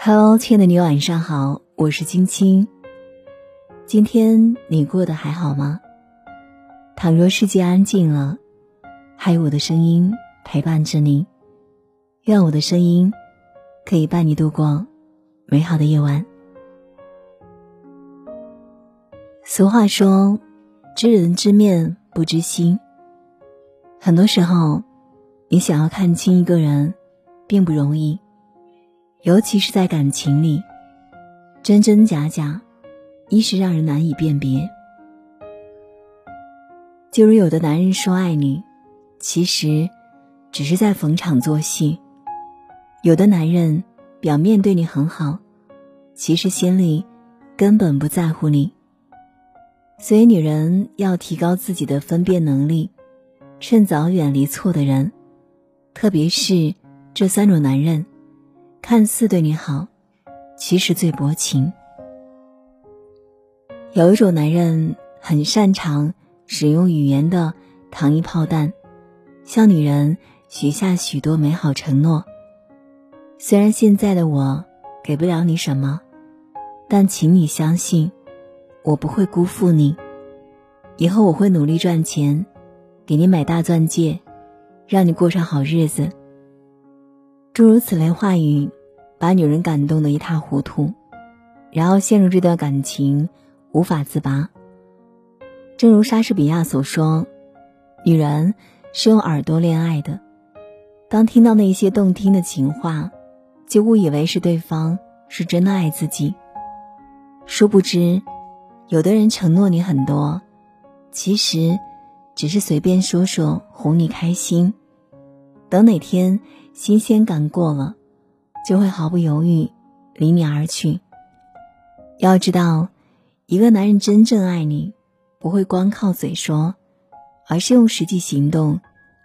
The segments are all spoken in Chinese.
Hello，亲爱的你，晚上好，我是青青。今天你过得还好吗？倘若世界安静了，还有我的声音陪伴着你，愿我的声音可以伴你度过美好的夜晚。俗话说：“知人知面不知心。”很多时候，你想要看清一个人，并不容易。尤其是在感情里，真真假假，一时让人难以辨别。就如有的男人说爱你，其实只是在逢场作戏；有的男人表面对你很好，其实心里根本不在乎你。所以，女人要提高自己的分辨能力，趁早远离错的人，特别是这三种男人。看似对你好，其实最薄情。有一种男人很擅长使用语言的糖衣炮弹，向女人许下许多美好承诺。虽然现在的我给不了你什么，但请你相信，我不会辜负你。以后我会努力赚钱，给你买大钻戒，让你过上好日子。诸如此类话语，把女人感动得一塌糊涂，然后陷入这段感情无法自拔。正如莎士比亚所说：“女人是用耳朵恋爱的，当听到那些动听的情话，就误以为是对方是真的爱自己。殊不知，有的人承诺你很多，其实只是随便说说哄你开心。等哪天……”新鲜感过了，就会毫不犹豫离你而去。要知道，一个男人真正爱你，不会光靠嘴说，而是用实际行动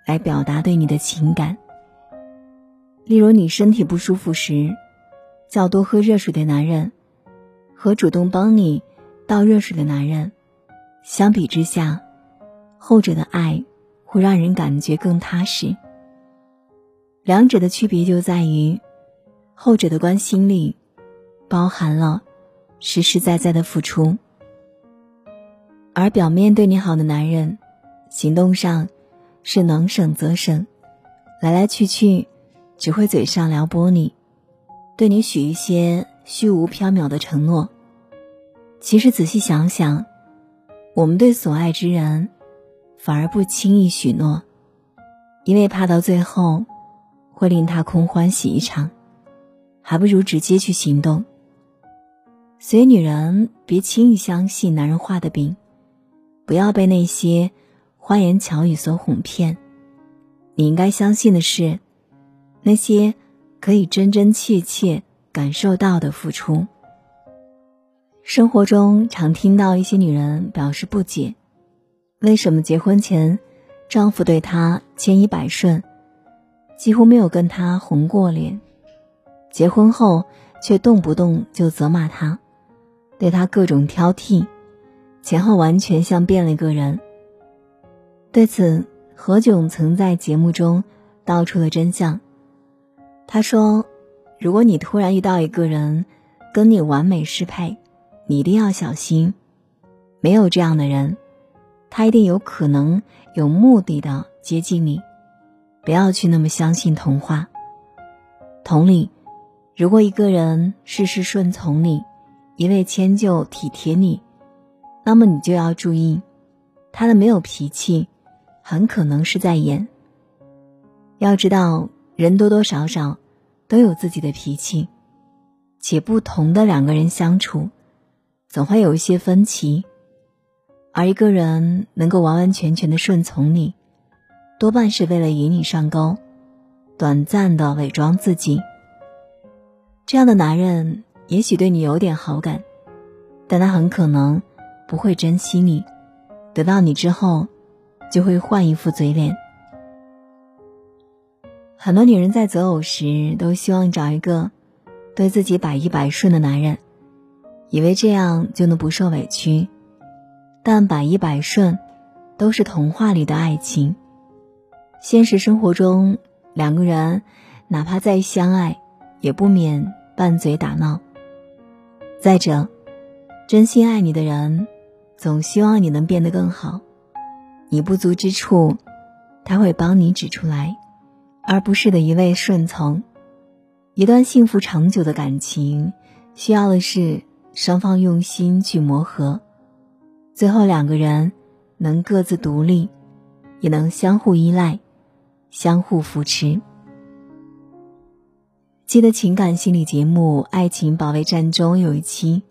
来表达对你的情感。例如，你身体不舒服时，叫多喝热水的男人，和主动帮你倒热水的男人，相比之下，后者的爱会让人感觉更踏实。两者的区别就在于，后者的关心里包含了实实在在的付出，而表面对你好的男人，行动上是能省则省，来来去去只会嘴上撩拨你，对你许一些虚无缥缈的承诺。其实仔细想想，我们对所爱之人反而不轻易许诺，因为怕到最后。会令他空欢喜一场，还不如直接去行动。所以，女人别轻易相信男人画的饼，不要被那些花言巧语所哄骗。你应该相信的是，那些可以真真切切感受到的付出。生活中常听到一些女人表示不解：为什么结婚前，丈夫对她千依百顺？几乎没有跟他红过脸，结婚后却动不动就责骂他，对他各种挑剔，前后完全像变了一个人。对此，何炅曾在节目中道出了真相。他说：“如果你突然遇到一个人跟你完美适配，你一定要小心，没有这样的人，他一定有可能有目的的接近你。”不要去那么相信童话。同理，如果一个人事事顺从你，一味迁就体贴你，那么你就要注意，他的没有脾气，很可能是在演。要知道，人多多少少都有自己的脾气，且不同的两个人相处，总会有一些分歧。而一个人能够完完全全的顺从你。多半是为了引你上钩，短暂的伪装自己。这样的男人也许对你有点好感，但他很可能不会珍惜你。得到你之后，就会换一副嘴脸。很多女人在择偶时都希望找一个对自己百依百顺的男人，以为这样就能不受委屈。但百依百顺都是童话里的爱情。现实生活中，两个人哪怕再相爱，也不免拌嘴打闹。再者，真心爱你的人，总希望你能变得更好。你不足之处，他会帮你指出来，而不是的一味顺从。一段幸福长久的感情，需要的是双方用心去磨合，最后两个人能各自独立，也能相互依赖，相互扶持。记得情感心理节目《爱情保卫战》中有一期，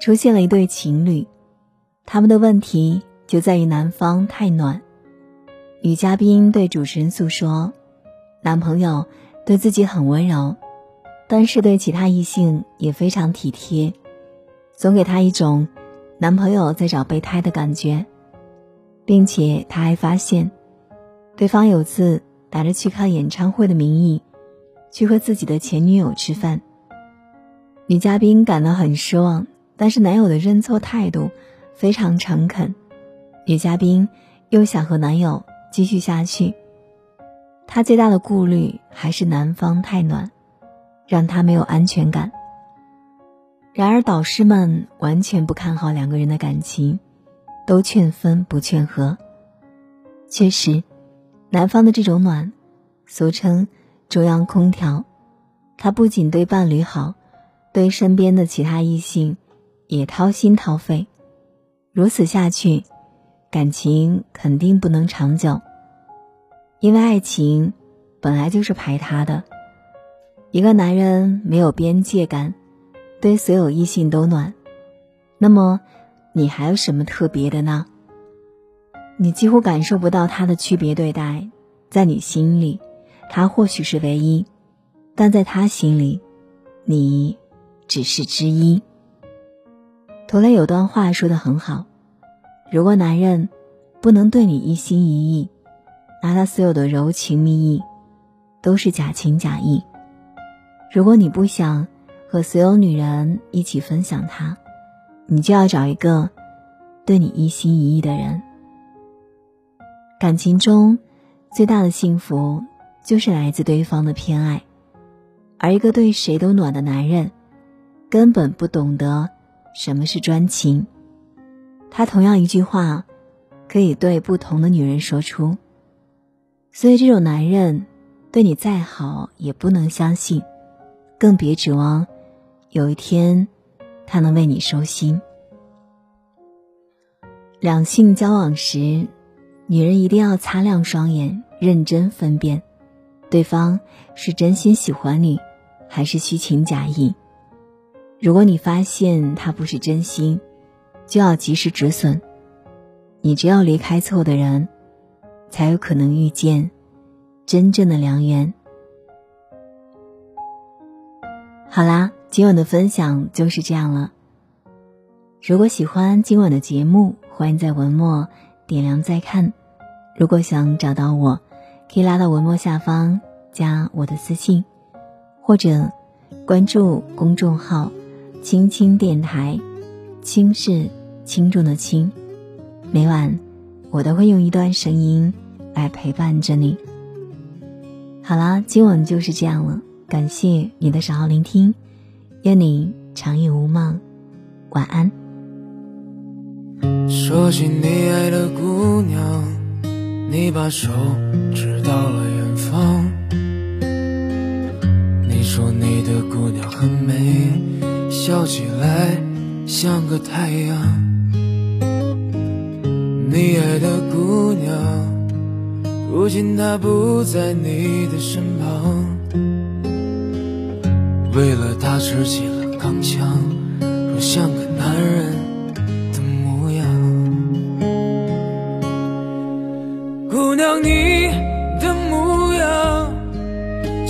出现了一对情侣，他们的问题就在于男方太暖。女嘉宾对主持人诉说，男朋友。对自己很温柔，但是对其他异性也非常体贴，总给她一种男朋友在找备胎的感觉，并且她还发现，对方有次打着去看演唱会的名义，去和自己的前女友吃饭。女嘉宾感到很失望，但是男友的认错态度非常诚恳，女嘉宾又想和男友继续下去。她最大的顾虑还是男方太暖，让她没有安全感。然而导师们完全不看好两个人的感情，都劝分不劝和。确实，南方的这种暖，俗称中央空调，他不仅对伴侣好，对身边的其他异性也掏心掏肺。如此下去，感情肯定不能长久。因为爱情本来就是排他的，一个男人没有边界感，对所有异性都暖，那么你还有什么特别的呢？你几乎感受不到他的区别对待，在你心里，他或许是唯一，但在他心里，你只是之一。图雷有段话说的很好：如果男人不能对你一心一意，那他所有的柔情蜜意，都是假情假意。如果你不想和所有女人一起分享他，你就要找一个对你一心一意的人。感情中最大的幸福，就是来自对方的偏爱。而一个对谁都暖的男人，根本不懂得什么是专情。他同样一句话，可以对不同的女人说出。所以，这种男人对你再好，也不能相信，更别指望有一天他能为你收心。两性交往时，女人一定要擦亮双眼，认真分辨对方是真心喜欢你，还是虚情假意。如果你发现他不是真心，就要及时止损。你只有离开错的人。才有可能遇见真正的良缘。好啦，今晚的分享就是这样了。如果喜欢今晚的节目，欢迎在文末点亮再看。如果想找到我，可以拉到文末下方加我的私信，或者关注公众号“青青电台”，轻是轻重的轻。每晚我都会用一段声音。来陪伴着你。好啦，今晚就是这样了，感谢你的守候聆听，愿你长夜无梦，晚安。说起你爱的姑娘，你把手指到了远方。你说你的姑娘很美，笑起来像个太阳。你爱的姑娘。如今她不在你的身旁，为了他吃起了钢枪，若像个男人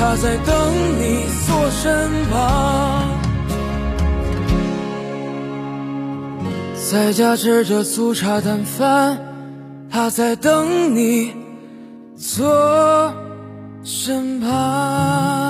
他在等你坐身旁。在家吃着粗茶淡饭，他在等你坐身旁。